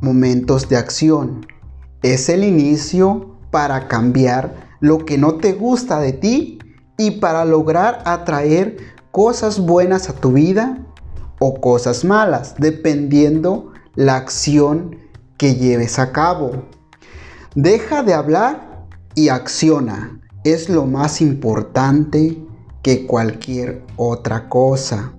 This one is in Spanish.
momentos de acción. Es el inicio para cambiar lo que no te gusta de ti y para lograr atraer cosas buenas a tu vida o cosas malas, dependiendo la acción que lleves a cabo. Deja de hablar y acciona. Es lo más importante que cualquier otra cosa.